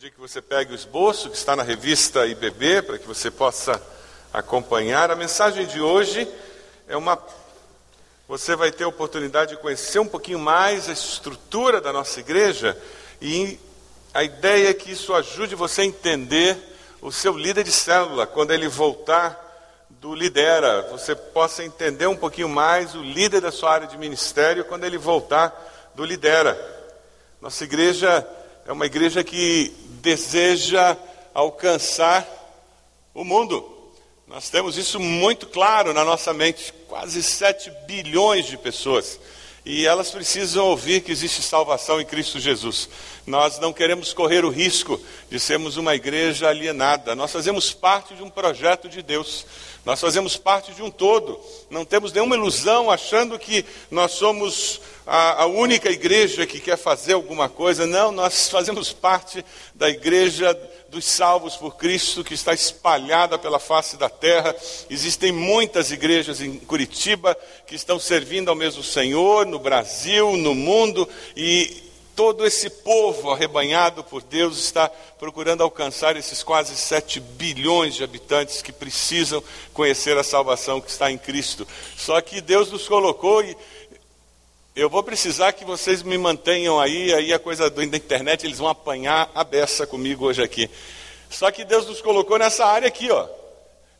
pedir que você pegue o esboço que está na revista IBB para que você possa acompanhar. A mensagem de hoje é uma. Você vai ter a oportunidade de conhecer um pouquinho mais a estrutura da nossa igreja e a ideia é que isso ajude você a entender o seu líder de célula quando ele voltar do lidera, você possa entender um pouquinho mais o líder da sua área de ministério quando ele voltar do lidera. Nossa igreja é uma igreja que deseja alcançar o mundo. Nós temos isso muito claro na nossa mente. Quase 7 bilhões de pessoas. E elas precisam ouvir que existe salvação em Cristo Jesus. Nós não queremos correr o risco de sermos uma igreja alienada. Nós fazemos parte de um projeto de Deus. Nós fazemos parte de um todo. Não temos nenhuma ilusão achando que nós somos a, a, única igreja que quer fazer alguma coisa. Não, nós fazemos parte da igreja dos salvos por Cristo que está espalhada pela face da terra. Existem muitas igrejas em Curitiba que estão servindo ao mesmo Senhor, no Brasil, no mundo, e todo esse povo arrebanhado por Deus está procurando alcançar esses quase 7 bilhões de habitantes que precisam conhecer a salvação que está em Cristo. Só que Deus nos colocou e eu vou precisar que vocês me mantenham aí, aí a coisa da internet, eles vão apanhar a beça comigo hoje aqui. Só que Deus nos colocou nessa área aqui, ó.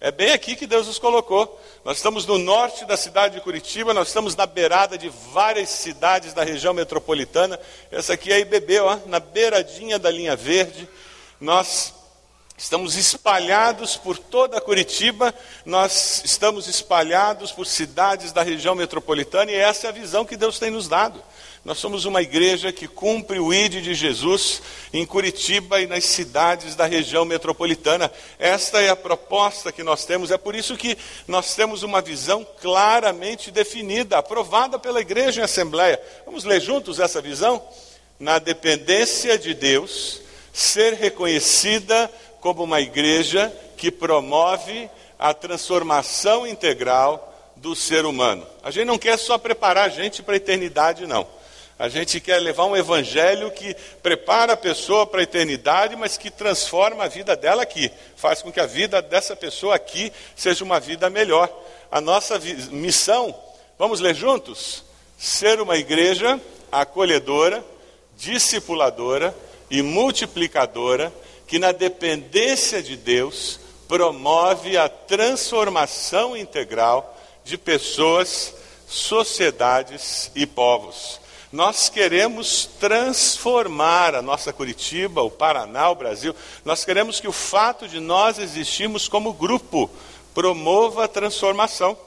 É bem aqui que Deus nos colocou. Nós estamos no norte da cidade de Curitiba, nós estamos na beirada de várias cidades da região metropolitana. Essa aqui é a IBB, ó, na beiradinha da linha verde. Nós estamos espalhados por toda Curitiba, nós estamos espalhados por cidades da região metropolitana e essa é a visão que Deus tem nos dado. Nós somos uma igreja que cumpre o ID de Jesus em Curitiba e nas cidades da região metropolitana. Esta é a proposta que nós temos, é por isso que nós temos uma visão claramente definida, aprovada pela igreja em assembleia. Vamos ler juntos essa visão? Na dependência de Deus, ser reconhecida como uma igreja que promove a transformação integral do ser humano. A gente não quer só preparar a gente para a eternidade, não. A gente quer levar um evangelho que prepara a pessoa para a eternidade, mas que transforma a vida dela aqui, faz com que a vida dessa pessoa aqui seja uma vida melhor. A nossa missão, vamos ler juntos? Ser uma igreja acolhedora, discipuladora e multiplicadora, que na dependência de Deus promove a transformação integral de pessoas, sociedades e povos. Nós queremos transformar a nossa Curitiba, o Paraná, o Brasil. Nós queremos que o fato de nós existirmos como grupo promova a transformação.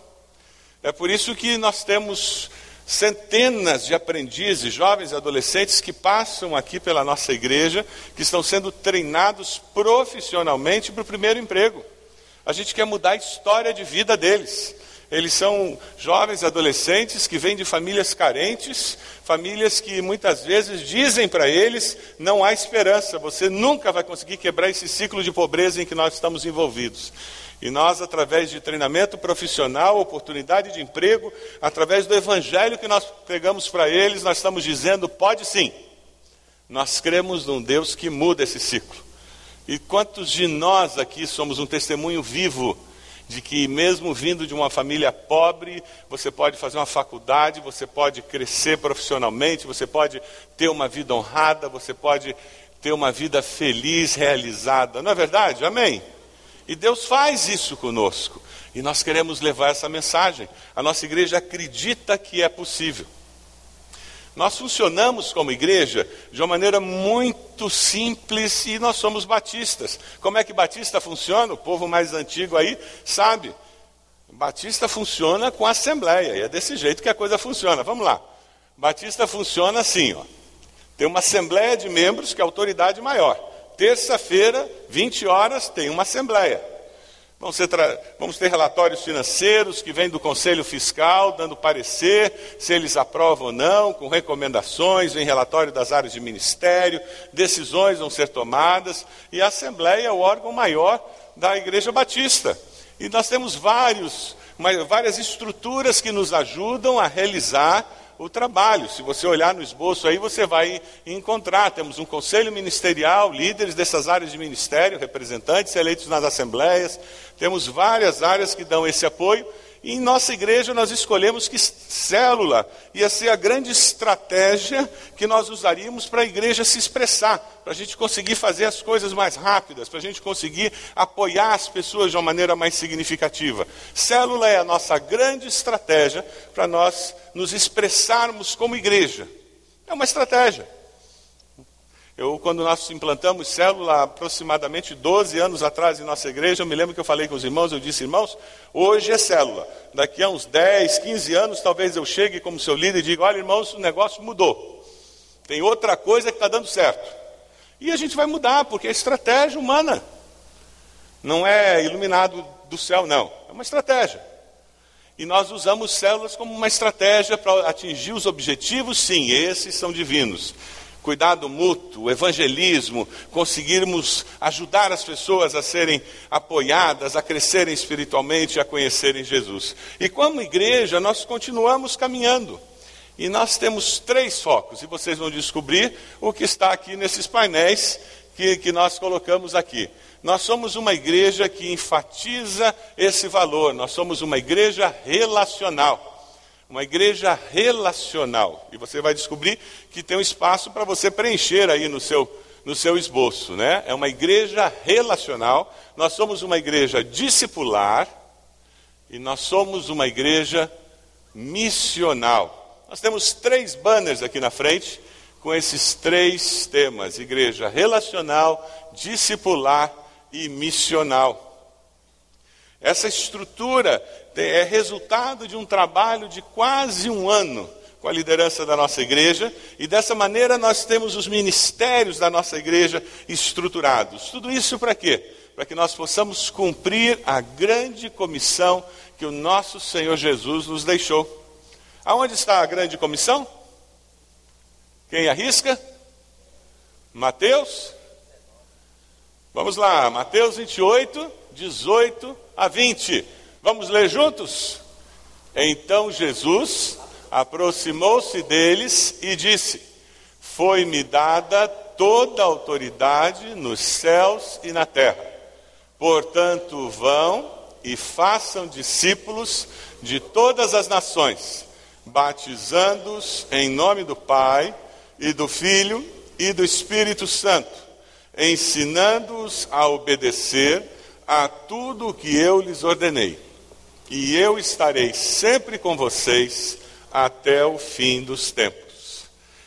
É por isso que nós temos centenas de aprendizes, jovens e adolescentes que passam aqui pela nossa igreja, que estão sendo treinados profissionalmente para o primeiro emprego. A gente quer mudar a história de vida deles. Eles são jovens adolescentes que vêm de famílias carentes, famílias que muitas vezes dizem para eles: não há esperança, você nunca vai conseguir quebrar esse ciclo de pobreza em que nós estamos envolvidos. E nós, através de treinamento profissional, oportunidade de emprego, através do evangelho que nós pregamos para eles, nós estamos dizendo: pode sim. Nós cremos num Deus que muda esse ciclo. E quantos de nós aqui somos um testemunho vivo de que, mesmo vindo de uma família pobre, você pode fazer uma faculdade, você pode crescer profissionalmente, você pode ter uma vida honrada, você pode ter uma vida feliz, realizada. Não é verdade? Amém? E Deus faz isso conosco. E nós queremos levar essa mensagem. A nossa igreja acredita que é possível. Nós funcionamos como igreja de uma maneira muito simples e nós somos batistas. Como é que batista funciona? O povo mais antigo aí sabe. Batista funciona com assembleia, e é desse jeito que a coisa funciona. Vamos lá. Batista funciona assim, ó. Tem uma assembleia de membros que é a autoridade maior. Terça-feira, 20 horas, tem uma assembleia. Vamos ter, vamos ter, relatórios financeiros que vêm do Conselho Fiscal, dando parecer se eles aprovam ou não, com recomendações, vem relatório das áreas de ministério, decisões vão ser tomadas, e a Assembleia é o órgão maior da Igreja Batista. E nós temos vários, várias estruturas que nos ajudam a realizar o trabalho. Se você olhar no esboço aí, você vai encontrar. Temos um conselho ministerial, líderes dessas áreas de ministério, representantes eleitos nas assembleias. Temos várias áreas que dão esse apoio. E em nossa igreja nós escolhemos que célula ia ser a grande estratégia que nós usaríamos para a igreja se expressar, para a gente conseguir fazer as coisas mais rápidas, para a gente conseguir apoiar as pessoas de uma maneira mais significativa. Célula é a nossa grande estratégia para nós nos expressarmos como igreja. É uma estratégia. Eu, quando nós implantamos célula, aproximadamente 12 anos atrás em nossa igreja, eu me lembro que eu falei com os irmãos, eu disse, irmãos, hoje é célula. Daqui a uns 10, 15 anos, talvez eu chegue como seu líder e diga, olha, irmãos, o negócio mudou. Tem outra coisa que está dando certo. E a gente vai mudar, porque é estratégia humana. Não é iluminado do céu, não. É uma estratégia. E nós usamos células como uma estratégia para atingir os objetivos, sim, esses são divinos cuidado mútuo, evangelismo, conseguirmos ajudar as pessoas a serem apoiadas, a crescerem espiritualmente, a conhecerem Jesus. E como igreja, nós continuamos caminhando. E nós temos três focos, e vocês vão descobrir o que está aqui nesses painéis que, que nós colocamos aqui. Nós somos uma igreja que enfatiza esse valor, nós somos uma igreja relacional uma igreja relacional. E você vai descobrir que tem um espaço para você preencher aí no seu, no seu esboço. Né? É uma igreja relacional, nós somos uma igreja discipular e nós somos uma igreja missional. Nós temos três banners aqui na frente com esses três temas: igreja relacional, discipular e missional. Essa estrutura é resultado de um trabalho de quase um ano com a liderança da nossa igreja, e dessa maneira nós temos os ministérios da nossa igreja estruturados. Tudo isso para quê? Para que nós possamos cumprir a grande comissão que o nosso Senhor Jesus nos deixou. Aonde está a grande comissão? Quem arrisca? Mateus? Vamos lá, Mateus 28, 18 a 20. Vamos ler juntos? Então Jesus aproximou-se deles e disse: Foi-me dada toda a autoridade nos céus e na terra. Portanto, vão e façam discípulos de todas as nações, batizando-os em nome do Pai e do Filho e do Espírito Santo, ensinando-os a obedecer a tudo o que eu lhes ordenei e eu estarei sempre com vocês até o fim dos tempos.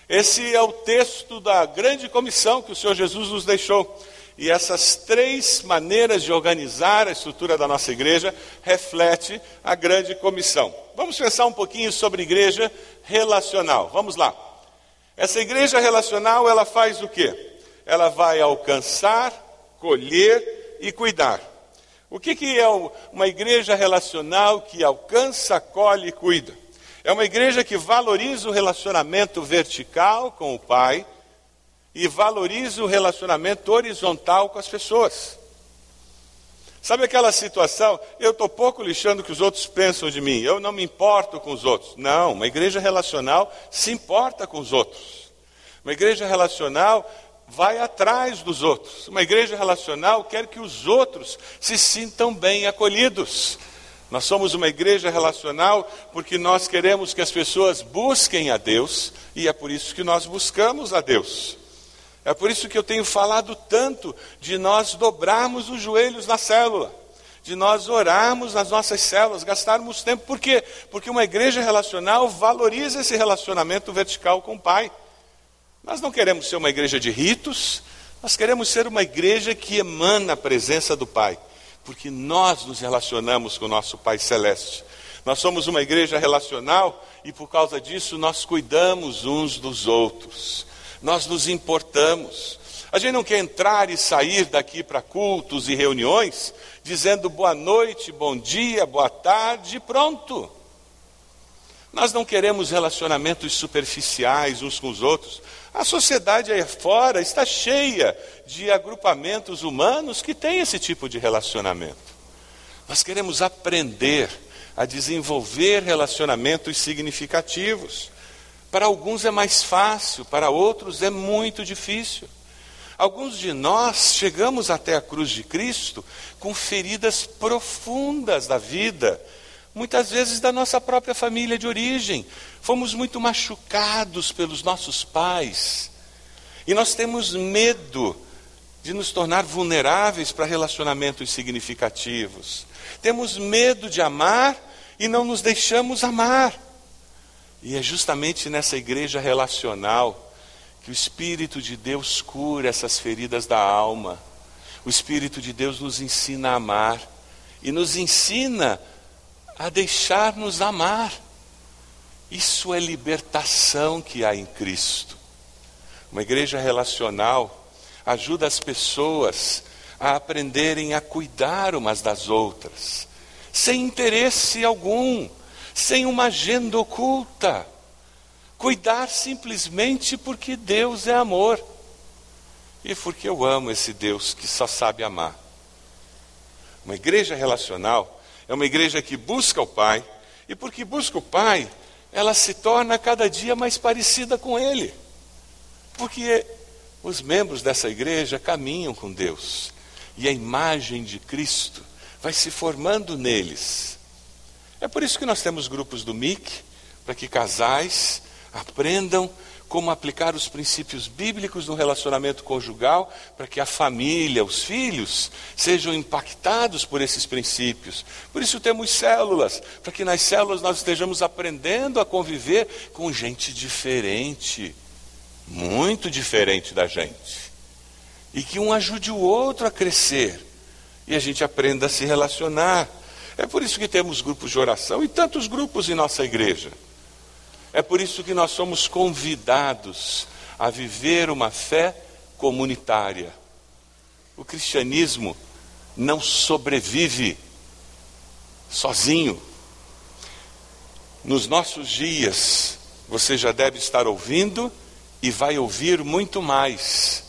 Esse é o texto da grande comissão que o Senhor Jesus nos deixou. E essas três maneiras de organizar a estrutura da nossa igreja reflete a grande comissão. Vamos pensar um pouquinho sobre igreja relacional. Vamos lá. Essa igreja relacional, ela faz o quê? Ela vai alcançar, colher e cuidar. O que, que é uma igreja relacional que alcança, acolhe e cuida? É uma igreja que valoriza o relacionamento vertical com o Pai e valoriza o relacionamento horizontal com as pessoas. Sabe aquela situação? Eu estou pouco lixando o que os outros pensam de mim, eu não me importo com os outros. Não, uma igreja relacional se importa com os outros. Uma igreja relacional vai atrás dos outros. Uma igreja relacional quer que os outros se sintam bem acolhidos. Nós somos uma igreja relacional porque nós queremos que as pessoas busquem a Deus e é por isso que nós buscamos a Deus. É por isso que eu tenho falado tanto de nós dobrarmos os joelhos na célula, de nós orarmos nas nossas células, gastarmos tempo. Por quê? Porque uma igreja relacional valoriza esse relacionamento vertical com o Pai. Nós não queremos ser uma igreja de ritos, nós queremos ser uma igreja que emana a presença do Pai, porque nós nos relacionamos com o nosso Pai Celeste. Nós somos uma igreja relacional e por causa disso nós cuidamos uns dos outros, nós nos importamos. A gente não quer entrar e sair daqui para cultos e reuniões dizendo boa noite, bom dia, boa tarde, pronto. Nós não queremos relacionamentos superficiais uns com os outros. A sociedade aí fora está cheia de agrupamentos humanos que têm esse tipo de relacionamento. Nós queremos aprender a desenvolver relacionamentos significativos. Para alguns é mais fácil, para outros é muito difícil. Alguns de nós chegamos até a cruz de Cristo com feridas profundas da vida, muitas vezes da nossa própria família de origem. Fomos muito machucados pelos nossos pais. E nós temos medo de nos tornar vulneráveis para relacionamentos significativos. Temos medo de amar e não nos deixamos amar. E é justamente nessa igreja relacional que o Espírito de Deus cura essas feridas da alma. O Espírito de Deus nos ensina a amar e nos ensina a deixar-nos amar. Isso é libertação que há em Cristo. Uma igreja relacional ajuda as pessoas a aprenderem a cuidar umas das outras, sem interesse algum, sem uma agenda oculta Cuidar simplesmente porque Deus é amor e porque eu amo esse Deus que só sabe amar. Uma igreja relacional é uma igreja que busca o Pai, e porque busca o Pai, ela se torna cada dia mais parecida com Ele. Porque os membros dessa igreja caminham com Deus, e a imagem de Cristo vai se formando neles. É por isso que nós temos grupos do MIC, para que casais Aprendam como aplicar os princípios bíblicos no relacionamento conjugal para que a família, os filhos, sejam impactados por esses princípios. Por isso temos células, para que nas células nós estejamos aprendendo a conviver com gente diferente, muito diferente da gente. E que um ajude o outro a crescer e a gente aprenda a se relacionar. É por isso que temos grupos de oração e tantos grupos em nossa igreja. É por isso que nós somos convidados a viver uma fé comunitária. O cristianismo não sobrevive sozinho. Nos nossos dias, você já deve estar ouvindo e vai ouvir muito mais.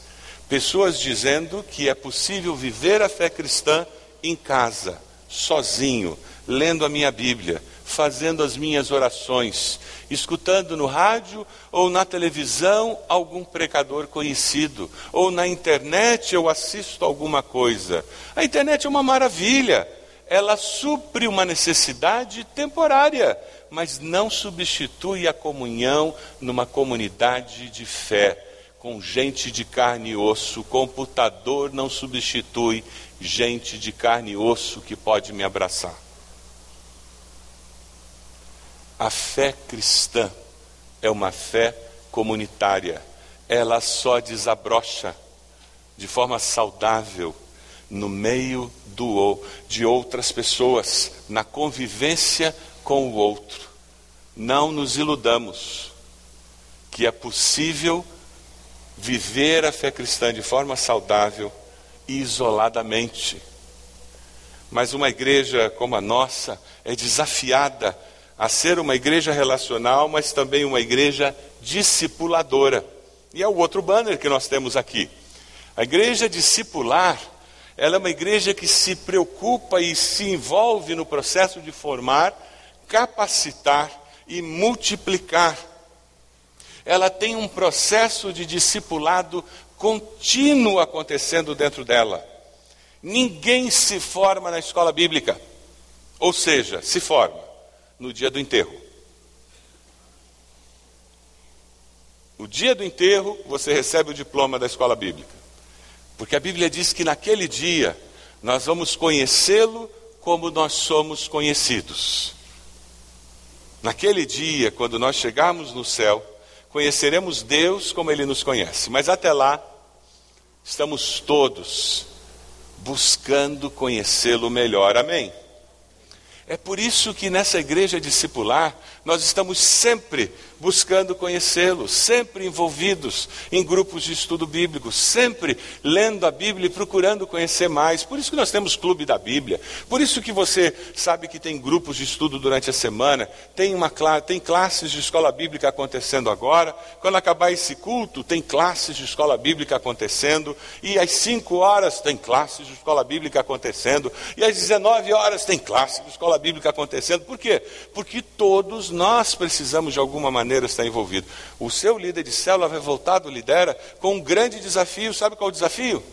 Pessoas dizendo que é possível viver a fé cristã em casa, sozinho, lendo a minha Bíblia, fazendo as minhas orações, escutando no rádio ou na televisão algum precador conhecido, ou na internet eu assisto alguma coisa. A internet é uma maravilha, ela supre uma necessidade temporária, mas não substitui a comunhão numa comunidade de fé. Com gente de carne e osso, computador não substitui gente de carne e osso que pode me abraçar. A fé cristã é uma fé comunitária. Ela só desabrocha de forma saudável no meio do de outras pessoas, na convivência com o outro. Não nos iludamos que é possível viver a fé cristã de forma saudável isoladamente. Mas uma igreja como a nossa é desafiada a ser uma igreja relacional, mas também uma igreja discipuladora. E é o outro banner que nós temos aqui. A igreja discipular, ela é uma igreja que se preocupa e se envolve no processo de formar, capacitar e multiplicar. Ela tem um processo de discipulado contínuo acontecendo dentro dela. Ninguém se forma na escola bíblica. Ou seja, se forma no dia do enterro. O dia do enterro, você recebe o diploma da escola bíblica. Porque a Bíblia diz que naquele dia nós vamos conhecê-lo como nós somos conhecidos. Naquele dia, quando nós chegarmos no céu, conheceremos Deus como Ele nos conhece. Mas até lá, estamos todos buscando conhecê-lo melhor. Amém? É por isso que nessa igreja discipular, nós estamos sempre buscando conhecê-lo, sempre envolvidos em grupos de estudo bíblico, sempre lendo a Bíblia e procurando conhecer mais. Por isso que nós temos clube da Bíblia. Por isso que você sabe que tem grupos de estudo durante a semana, tem uma tem classes de escola bíblica acontecendo agora. Quando acabar esse culto, tem classes de escola bíblica acontecendo, e às 5 horas tem classes de escola bíblica acontecendo, e às 19 horas tem classes de escola bíblica acontecendo. Por quê? Porque todos nós precisamos de alguma maneira maneira está envolvido. O seu líder de célula vai voltar do lidera com um grande desafio. Sabe qual é o desafio?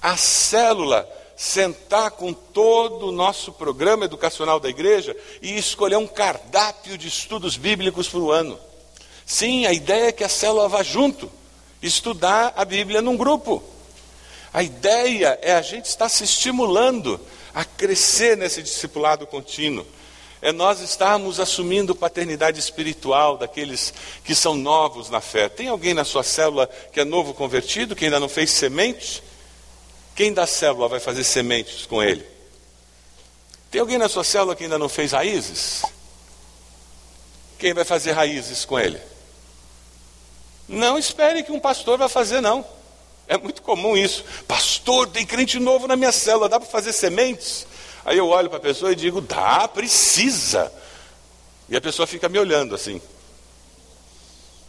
A célula sentar com todo o nosso programa educacional da igreja e escolher um cardápio de estudos bíblicos para o ano. Sim, a ideia é que a célula vá junto, estudar a Bíblia num grupo. A ideia é a gente estar se estimulando a crescer nesse discipulado contínuo. É nós estarmos assumindo paternidade espiritual daqueles que são novos na fé. Tem alguém na sua célula que é novo convertido, que ainda não fez semente? Quem da célula vai fazer sementes com ele? Tem alguém na sua célula que ainda não fez raízes? Quem vai fazer raízes com ele? Não espere que um pastor vai fazer, não. É muito comum isso. Pastor, tem crente novo na minha célula, dá para fazer sementes? Aí eu olho para a pessoa e digo, dá, precisa. E a pessoa fica me olhando assim.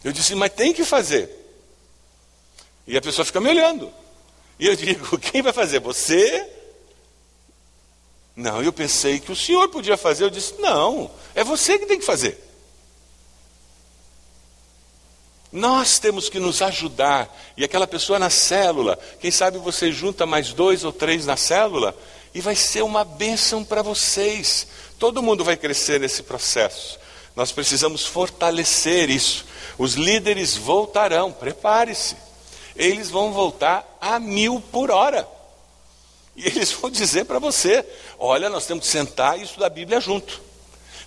Eu disse, mas tem que fazer. E a pessoa fica me olhando. E eu digo: quem vai fazer? Você? Não, eu pensei que o senhor podia fazer. Eu disse: não, é você que tem que fazer. Nós temos que nos ajudar. E aquela pessoa na célula, quem sabe você junta mais dois ou três na célula e vai ser uma bênção para vocês. Todo mundo vai crescer nesse processo. Nós precisamos fortalecer isso. Os líderes voltarão, prepare-se eles vão voltar a mil por hora. E eles vão dizer para você: olha, nós temos que sentar e estudar a Bíblia junto.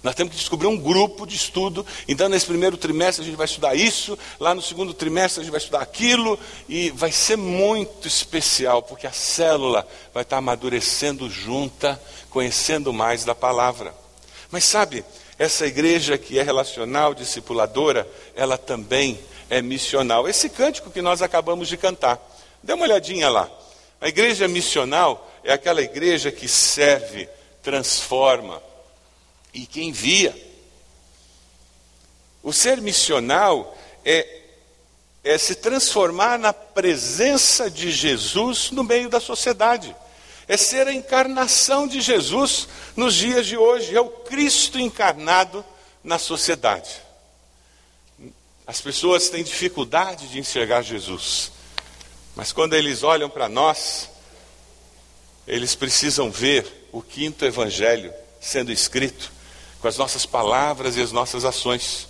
Nós temos que descobrir um grupo de estudo. Então, nesse primeiro trimestre, a gente vai estudar isso. Lá no segundo trimestre, a gente vai estudar aquilo. E vai ser muito especial, porque a célula vai estar amadurecendo junta, conhecendo mais da palavra. Mas sabe, essa igreja que é relacional, discipuladora, ela também é missional. Esse cântico que nós acabamos de cantar, dê uma olhadinha lá. A igreja missional é aquela igreja que serve, transforma e que envia. O ser missional é, é se transformar na presença de Jesus no meio da sociedade. É ser a encarnação de Jesus nos dias de hoje, é o Cristo encarnado na sociedade. As pessoas têm dificuldade de enxergar Jesus, mas quando eles olham para nós, eles precisam ver o quinto evangelho sendo escrito com as nossas palavras e as nossas ações.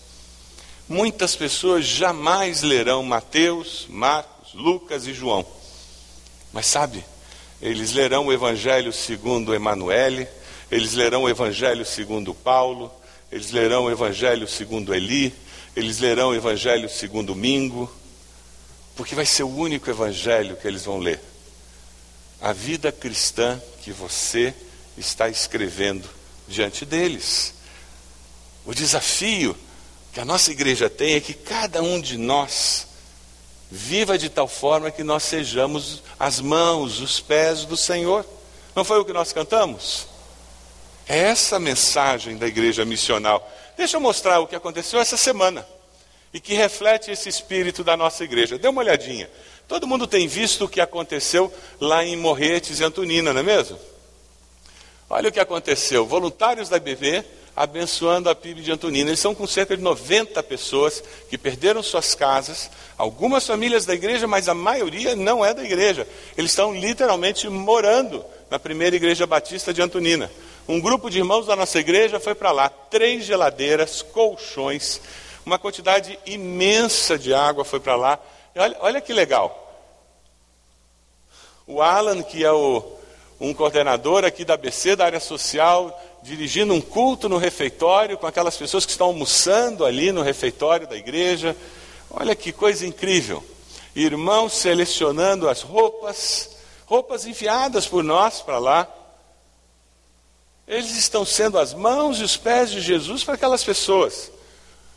Muitas pessoas jamais lerão Mateus, Marcos, Lucas e João, mas sabe, eles lerão o evangelho segundo Emanuele, eles lerão o evangelho segundo Paulo, eles lerão o evangelho segundo Eli, eles lerão o Evangelho segundo domingo, porque vai ser o único Evangelho que eles vão ler. A vida cristã que você está escrevendo diante deles. O desafio que a nossa igreja tem é que cada um de nós viva de tal forma que nós sejamos as mãos, os pés do Senhor. Não foi o que nós cantamos? É essa a mensagem da igreja missional. Deixa eu mostrar o que aconteceu essa semana e que reflete esse espírito da nossa igreja. Dê uma olhadinha. Todo mundo tem visto o que aconteceu lá em Morretes e Antonina, não é mesmo? Olha o que aconteceu. Voluntários da IBV abençoando a PIB de Antonina. Eles são com cerca de 90 pessoas que perderam suas casas, algumas famílias da igreja, mas a maioria não é da igreja. Eles estão literalmente morando na primeira igreja batista de Antonina. Um grupo de irmãos da nossa igreja foi para lá, três geladeiras, colchões, uma quantidade imensa de água foi para lá. Olha, olha que legal. O Alan, que é o, um coordenador aqui da ABC, da área social, dirigindo um culto no refeitório com aquelas pessoas que estão almoçando ali no refeitório da igreja. Olha que coisa incrível. Irmãos selecionando as roupas, roupas enviadas por nós para lá. Eles estão sendo as mãos e os pés de Jesus para aquelas pessoas.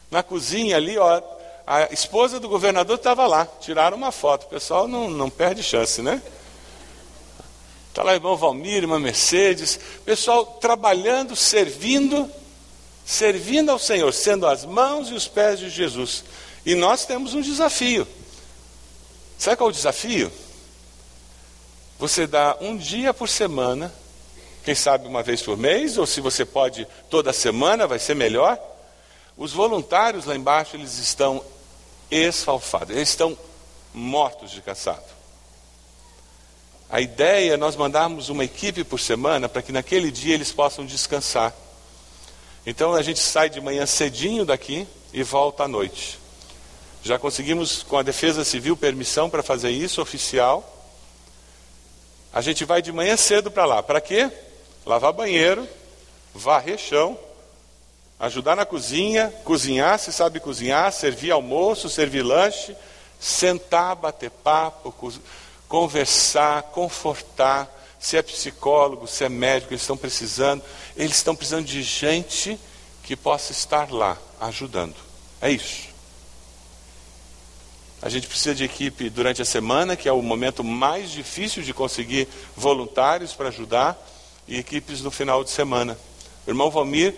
Na cozinha ali, ó, a esposa do governador estava lá. Tiraram uma foto. O pessoal não, não perde chance, né? Está lá o irmão Valmir, irmã Mercedes. Pessoal trabalhando, servindo, servindo ao Senhor, sendo as mãos e os pés de Jesus. E nós temos um desafio. Sabe qual é o desafio? Você dá um dia por semana quem sabe uma vez por mês, ou se você pode toda semana, vai ser melhor. Os voluntários lá embaixo, eles estão esfalfados, eles estão mortos de cansado. A ideia é nós mandarmos uma equipe por semana para que naquele dia eles possam descansar. Então a gente sai de manhã cedinho daqui e volta à noite. Já conseguimos com a Defesa Civil permissão para fazer isso oficial. A gente vai de manhã cedo para lá. Para quê? Lavar banheiro, varrer chão, ajudar na cozinha, cozinhar, se sabe cozinhar, servir almoço, servir lanche, sentar, bater papo, conversar, confortar. Se é psicólogo, se é médico, eles estão precisando. Eles estão precisando de gente que possa estar lá ajudando. É isso. A gente precisa de equipe durante a semana, que é o momento mais difícil de conseguir voluntários para ajudar, e equipes no final de semana. O irmão Valmir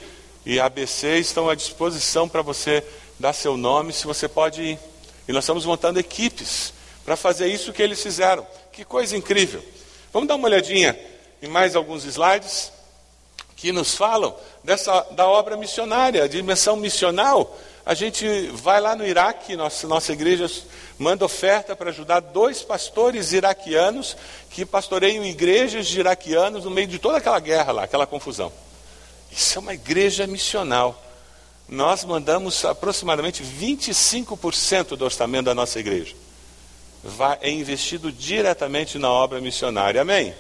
e a ABC estão à disposição para você dar seu nome, se você pode ir. E nós estamos montando equipes para fazer isso que eles fizeram. Que coisa incrível. Vamos dar uma olhadinha em mais alguns slides que nos falam dessa da obra missionária, a dimensão missional. A gente vai lá no Iraque, nossa, nossa igreja manda oferta para ajudar dois pastores iraquianos que pastoreiam igrejas de iraquianos no meio de toda aquela guerra lá, aquela confusão. Isso é uma igreja missional. Nós mandamos aproximadamente 25% do orçamento da nossa igreja é investido diretamente na obra missionária. Amém?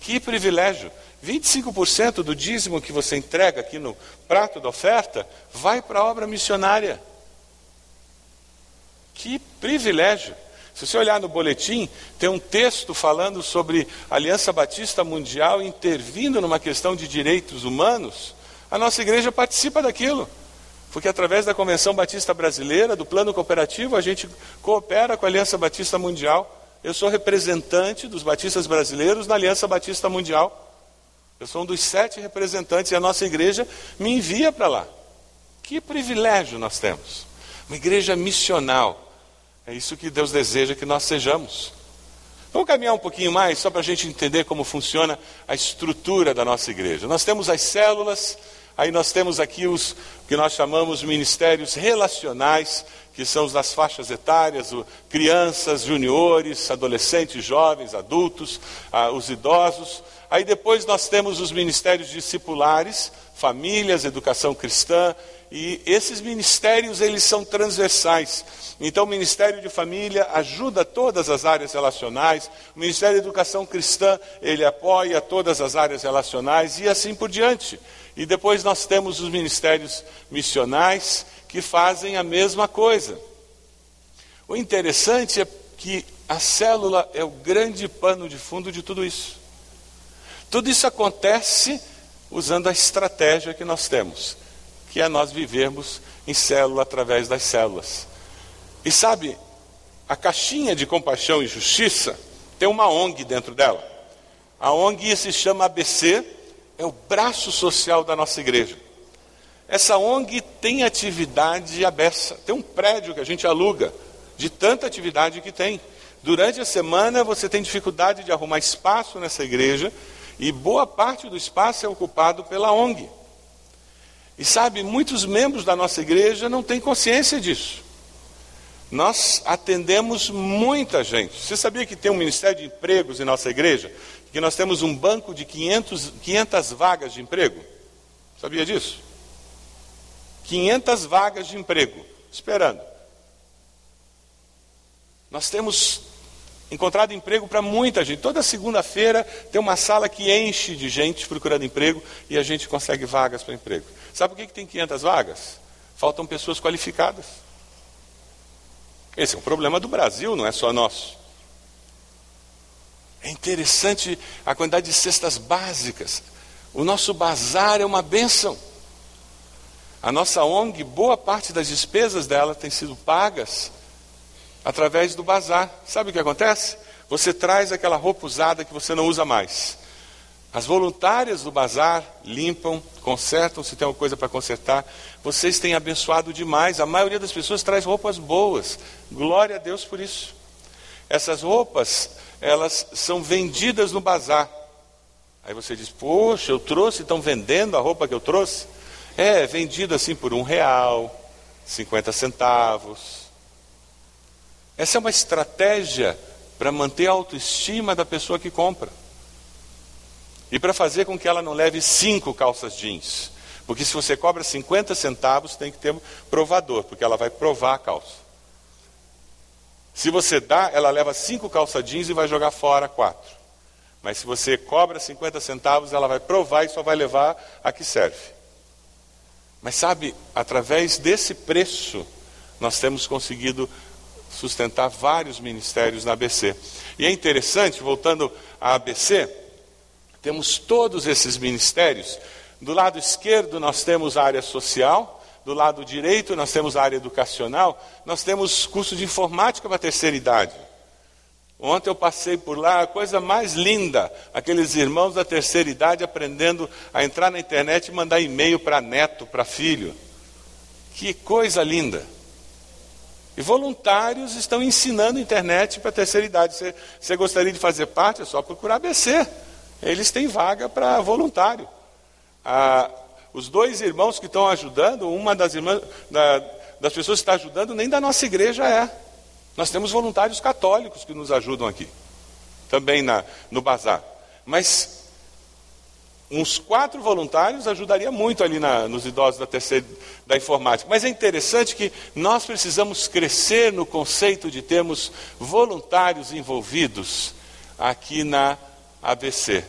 Que privilégio! 25% do dízimo que você entrega aqui no prato da oferta vai para a obra missionária. Que privilégio! Se você olhar no boletim, tem um texto falando sobre a Aliança Batista Mundial intervindo numa questão de direitos humanos. A nossa igreja participa daquilo. Porque através da Convenção Batista Brasileira, do Plano Cooperativo, a gente coopera com a Aliança Batista Mundial. Eu sou representante dos batistas brasileiros na Aliança Batista Mundial. Eu sou um dos sete representantes e a nossa igreja me envia para lá. Que privilégio nós temos. Uma igreja missional. É isso que Deus deseja que nós sejamos. Vamos caminhar um pouquinho mais, só para a gente entender como funciona a estrutura da nossa igreja. Nós temos as células, Aí nós temos aqui os que nós chamamos ministérios relacionais, que são os das faixas etárias, crianças, juniores, adolescentes, jovens, adultos, ah, os idosos. Aí depois nós temos os ministérios discipulares, famílias, educação cristã, e esses ministérios eles são transversais. Então o Ministério de Família ajuda todas as áreas relacionais, o Ministério de Educação Cristã, ele apoia todas as áreas relacionais e assim por diante. E depois nós temos os ministérios missionais que fazem a mesma coisa. O interessante é que a célula é o grande pano de fundo de tudo isso. Tudo isso acontece usando a estratégia que nós temos, que é nós vivermos em célula através das células. E sabe, a caixinha de compaixão e justiça tem uma ONG dentro dela. A ONG se chama ABC, é o braço social da nossa igreja. Essa ONG tem atividade aberta, tem um prédio que a gente aluga, de tanta atividade que tem. Durante a semana você tem dificuldade de arrumar espaço nessa igreja e boa parte do espaço é ocupado pela ONG. E sabe, muitos membros da nossa igreja não têm consciência disso. Nós atendemos muita gente. Você sabia que tem um Ministério de Empregos em nossa igreja? que nós temos um banco de 500, 500 vagas de emprego. Sabia disso? 500 vagas de emprego, esperando. Nós temos encontrado emprego para muita gente. Toda segunda-feira tem uma sala que enche de gente procurando emprego e a gente consegue vagas para emprego. Sabe por que, que tem 500 vagas? Faltam pessoas qualificadas. Esse é um problema do Brasil, não é só nosso. É interessante a quantidade de cestas básicas. O nosso bazar é uma bênção. A nossa ONG, boa parte das despesas dela tem sido pagas através do bazar. Sabe o que acontece? Você traz aquela roupa usada que você não usa mais. As voluntárias do bazar limpam, consertam se tem alguma coisa para consertar. Vocês têm abençoado demais. A maioria das pessoas traz roupas boas. Glória a Deus por isso. Essas roupas elas são vendidas no bazar. Aí você diz: Poxa, eu trouxe, estão vendendo a roupa que eu trouxe? É vendido assim por um real, 50 centavos. Essa é uma estratégia para manter a autoestima da pessoa que compra. E para fazer com que ela não leve cinco calças jeans. Porque se você cobra 50 centavos, tem que ter um provador, porque ela vai provar a calça. Se você dá, ela leva cinco calças jeans e vai jogar fora quatro. Mas se você cobra 50 centavos, ela vai provar e só vai levar a que serve. Mas sabe, através desse preço, nós temos conseguido sustentar vários ministérios na ABC. E é interessante, voltando à ABC, temos todos esses ministérios. Do lado esquerdo, nós temos a área social, do lado direito, nós temos a área educacional, nós temos curso de informática para a terceira idade. Ontem eu passei por lá, a coisa mais linda, aqueles irmãos da terceira idade aprendendo a entrar na internet e mandar e-mail para neto, para filho. Que coisa linda. E voluntários estão ensinando internet para a terceira idade. Você, você gostaria de fazer parte? É só procurar ABC. Eles têm vaga para voluntário. Ah, os dois irmãos que estão ajudando, uma das irmãs, da, das pessoas que está ajudando, nem da nossa igreja é. Nós temos voluntários católicos que nos ajudam aqui, também na, no bazar. Mas uns quatro voluntários ajudaria muito ali na, nos idosos da terceira da informática. Mas é interessante que nós precisamos crescer no conceito de termos voluntários envolvidos aqui na ABC.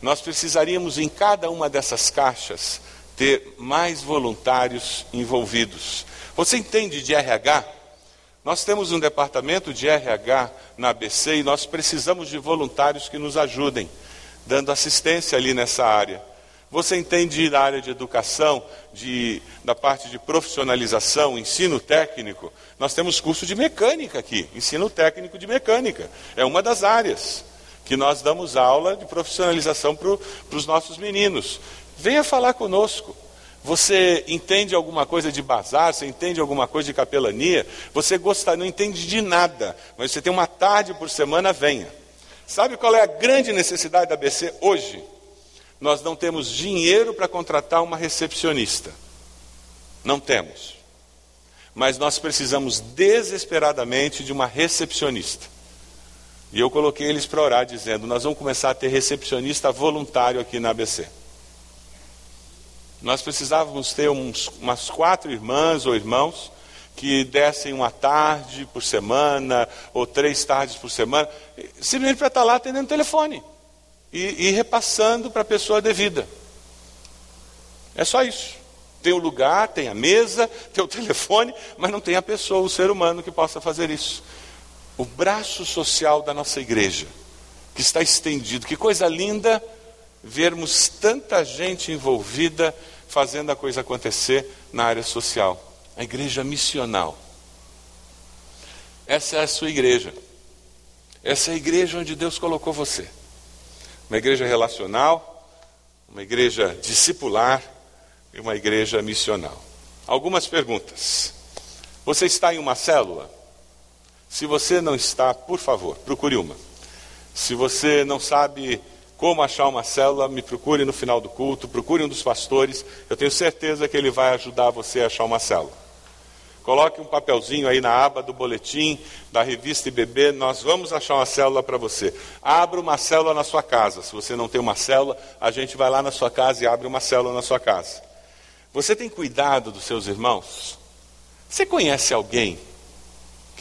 Nós precisaríamos em cada uma dessas caixas ter mais voluntários envolvidos. Você entende de RH? Nós temos um departamento de RH na ABC e nós precisamos de voluntários que nos ajudem, dando assistência ali nessa área. Você entende da área de educação, de, da parte de profissionalização, ensino técnico? Nós temos curso de mecânica aqui, ensino técnico de mecânica. É uma das áreas que nós damos aula de profissionalização para os nossos meninos. Venha falar conosco. Você entende alguma coisa de bazar, você entende alguma coisa de capelania, você gosta, não entende de nada, mas você tem uma tarde por semana, venha. Sabe qual é a grande necessidade da ABC hoje? Nós não temos dinheiro para contratar uma recepcionista. Não temos. Mas nós precisamos desesperadamente de uma recepcionista. E eu coloquei eles para orar, dizendo: Nós vamos começar a ter recepcionista voluntário aqui na ABC. Nós precisávamos ter uns, umas quatro irmãs ou irmãos que dessem uma tarde por semana ou três tardes por semana, simplesmente para estar lá atendendo o telefone e, e repassando para a pessoa devida. É só isso. Tem o lugar, tem a mesa, tem o telefone, mas não tem a pessoa, o ser humano que possa fazer isso. O braço social da nossa igreja, que está estendido. Que coisa linda vermos tanta gente envolvida fazendo a coisa acontecer na área social. A igreja missional. Essa é a sua igreja. Essa é a igreja onde Deus colocou você. Uma igreja relacional, uma igreja discipular e uma igreja missional. Algumas perguntas. Você está em uma célula? Se você não está, por favor, procure uma. Se você não sabe como achar uma célula, me procure no final do culto, procure um dos pastores, eu tenho certeza que ele vai ajudar você a achar uma célula. Coloque um papelzinho aí na aba do boletim da revista IBB, nós vamos achar uma célula para você. Abra uma célula na sua casa. Se você não tem uma célula, a gente vai lá na sua casa e abre uma célula na sua casa. Você tem cuidado dos seus irmãos? Você conhece alguém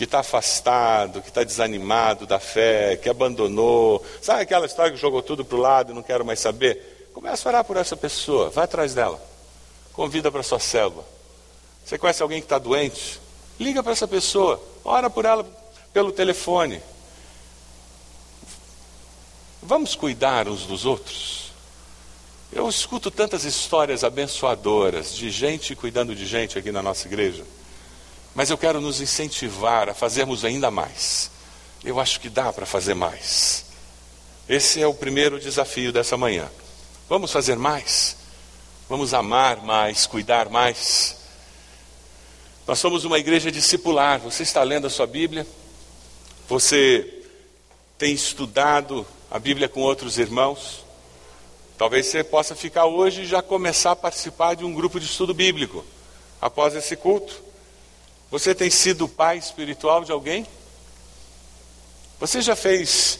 que está afastado, que está desanimado da fé, que abandonou, sabe aquela história que jogou tudo para o lado e não quero mais saber? Começa a orar por essa pessoa, vai atrás dela, convida para sua célula. Você conhece alguém que está doente? Liga para essa pessoa, ora por ela pelo telefone. Vamos cuidar uns dos outros. Eu escuto tantas histórias abençoadoras de gente cuidando de gente aqui na nossa igreja. Mas eu quero nos incentivar a fazermos ainda mais. Eu acho que dá para fazer mais. Esse é o primeiro desafio dessa manhã. Vamos fazer mais. Vamos amar mais, cuidar mais. Nós somos uma igreja discipular. Você está lendo a sua Bíblia? Você tem estudado a Bíblia com outros irmãos? Talvez você possa ficar hoje e já começar a participar de um grupo de estudo bíblico após esse culto. Você tem sido pai espiritual de alguém? Você já fez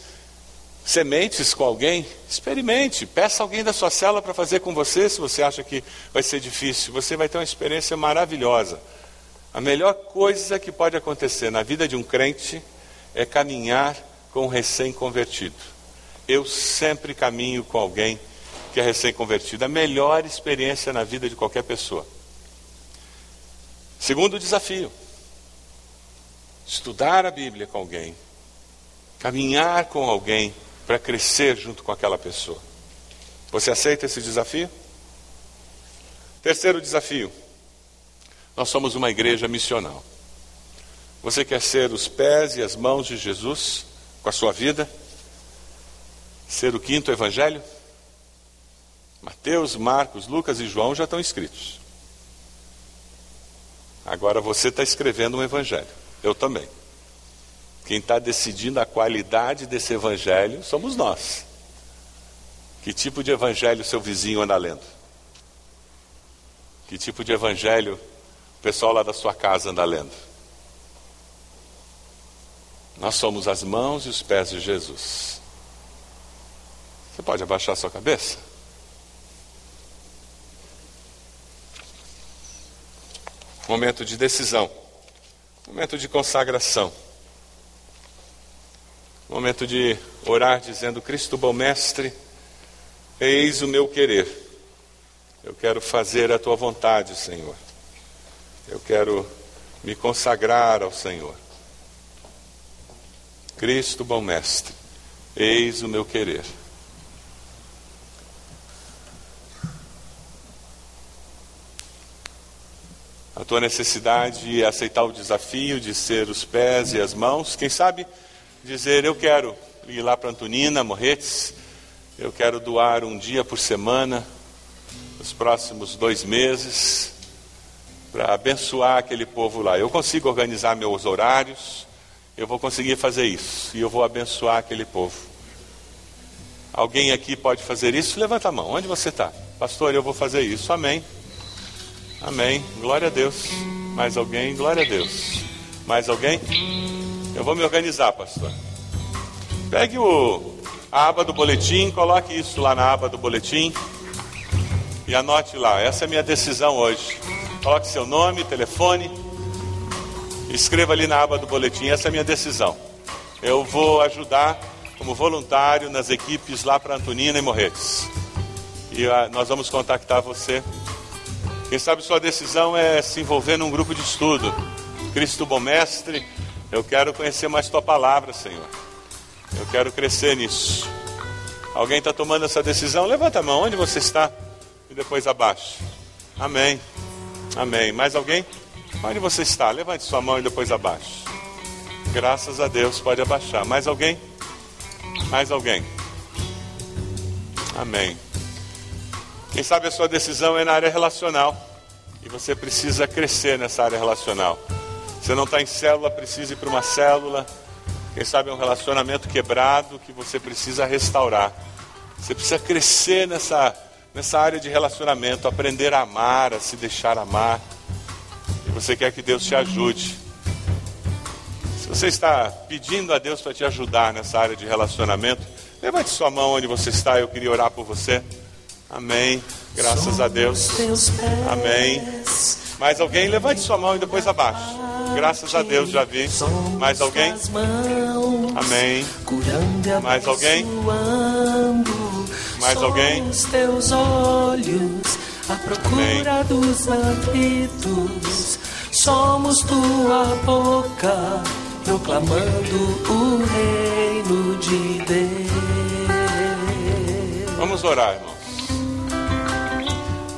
sementes com alguém? Experimente, peça alguém da sua cela para fazer com você, se você acha que vai ser difícil. Você vai ter uma experiência maravilhosa. A melhor coisa que pode acontecer na vida de um crente é caminhar com um recém-convertido. Eu sempre caminho com alguém que é recém-convertido. A melhor experiência na vida de qualquer pessoa. Segundo desafio: estudar a Bíblia com alguém, caminhar com alguém para crescer junto com aquela pessoa. Você aceita esse desafio? Terceiro desafio: nós somos uma igreja missional. Você quer ser os pés e as mãos de Jesus com a sua vida? Ser o quinto evangelho? Mateus, Marcos, Lucas e João já estão escritos. Agora você está escrevendo um evangelho. Eu também. Quem está decidindo a qualidade desse evangelho somos nós. Que tipo de evangelho seu vizinho anda lendo? Que tipo de evangelho o pessoal lá da sua casa anda lendo? Nós somos as mãos e os pés de Jesus. Você pode abaixar sua cabeça? Momento de decisão, momento de consagração, momento de orar dizendo: Cristo, bom mestre, eis o meu querer. Eu quero fazer a tua vontade, Senhor. Eu quero me consagrar ao Senhor. Cristo, bom mestre, eis o meu querer. Tua necessidade é aceitar o desafio de ser os pés e as mãos. Quem sabe dizer: Eu quero ir lá para Antonina, Morretes, eu quero doar um dia por semana, nos próximos dois meses, para abençoar aquele povo lá. Eu consigo organizar meus horários, eu vou conseguir fazer isso, e eu vou abençoar aquele povo. Alguém aqui pode fazer isso? Levanta a mão. Onde você está? Pastor, eu vou fazer isso. Amém. Amém. Glória a Deus. Mais alguém? Glória a Deus. Mais alguém? Eu vou me organizar, pastor. Pegue o, a aba do boletim, coloque isso lá na aba do boletim e anote lá. Essa é a minha decisão hoje. Coloque seu nome, telefone, escreva ali na aba do boletim. Essa é a minha decisão. Eu vou ajudar como voluntário nas equipes lá para Antonina e Morretes. E uh, nós vamos contactar você quem sabe sua decisão é se envolver num grupo de estudo. Cristo bom mestre, eu quero conhecer mais tua palavra, Senhor. Eu quero crescer nisso. Alguém está tomando essa decisão? Levanta a mão, onde você está? E depois abaixo. Amém. Amém. Mais alguém? Onde você está? Levante sua mão e depois abaixo. Graças a Deus, pode abaixar. Mais alguém? Mais alguém? Amém. Quem sabe a sua decisão é na área relacional e você precisa crescer nessa área relacional. Você não está em célula, precisa ir para uma célula. Quem sabe é um relacionamento quebrado que você precisa restaurar. Você precisa crescer nessa, nessa área de relacionamento, aprender a amar, a se deixar amar. E você quer que Deus te ajude. Se você está pedindo a Deus para te ajudar nessa área de relacionamento, levante sua mão onde você está, eu queria orar por você. Amém. Graças a Deus. Amém. Mais alguém? Levante sua mão e depois abaixe. Graças a Deus, já vi. Mais alguém? Amém. Mais alguém? Mais alguém? teus olhos à procura dos aflitos. Somos tua boca proclamando o reino de Deus. Vamos orar, irmão.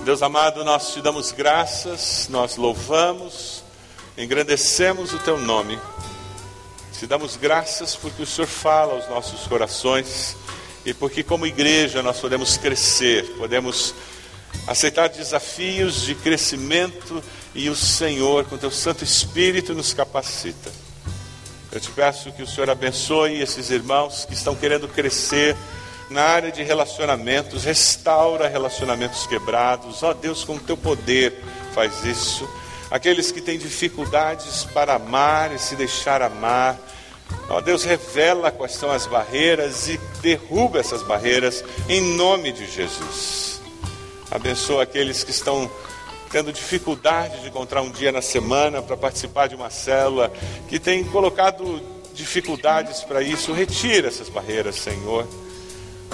Deus amado, nós te damos graças, nós louvamos, engrandecemos o teu nome. Te damos graças porque o Senhor fala aos nossos corações e porque, como igreja, nós podemos crescer, podemos aceitar desafios de crescimento e o Senhor, com teu Santo Espírito, nos capacita. Eu te peço que o Senhor abençoe esses irmãos que estão querendo crescer na área de relacionamentos, restaura relacionamentos quebrados. Ó Deus, com o teu poder faz isso. Aqueles que têm dificuldades para amar e se deixar amar. Ó Deus, revela quais são as barreiras e derruba essas barreiras em nome de Jesus. Abençoa aqueles que estão tendo dificuldade de encontrar um dia na semana para participar de uma célula, que têm colocado dificuldades para isso. Retira essas barreiras, Senhor.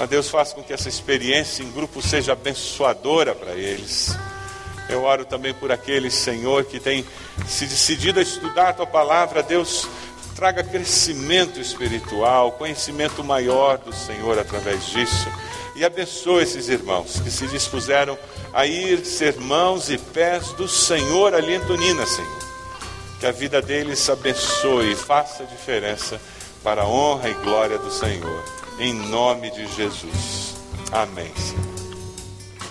Ó Deus, faça com que essa experiência em grupo seja abençoadora para eles. Eu oro também por aqueles, Senhor, que têm se decidido a estudar a tua palavra. Deus, traga crescimento espiritual, conhecimento maior do Senhor através disso. E abençoe esses irmãos que se dispuseram a ir ser mãos e pés do Senhor ali em Antonina, Senhor. Que a vida deles abençoe e faça diferença para a honra e glória do Senhor. Em nome de Jesus. Amém, Senhor.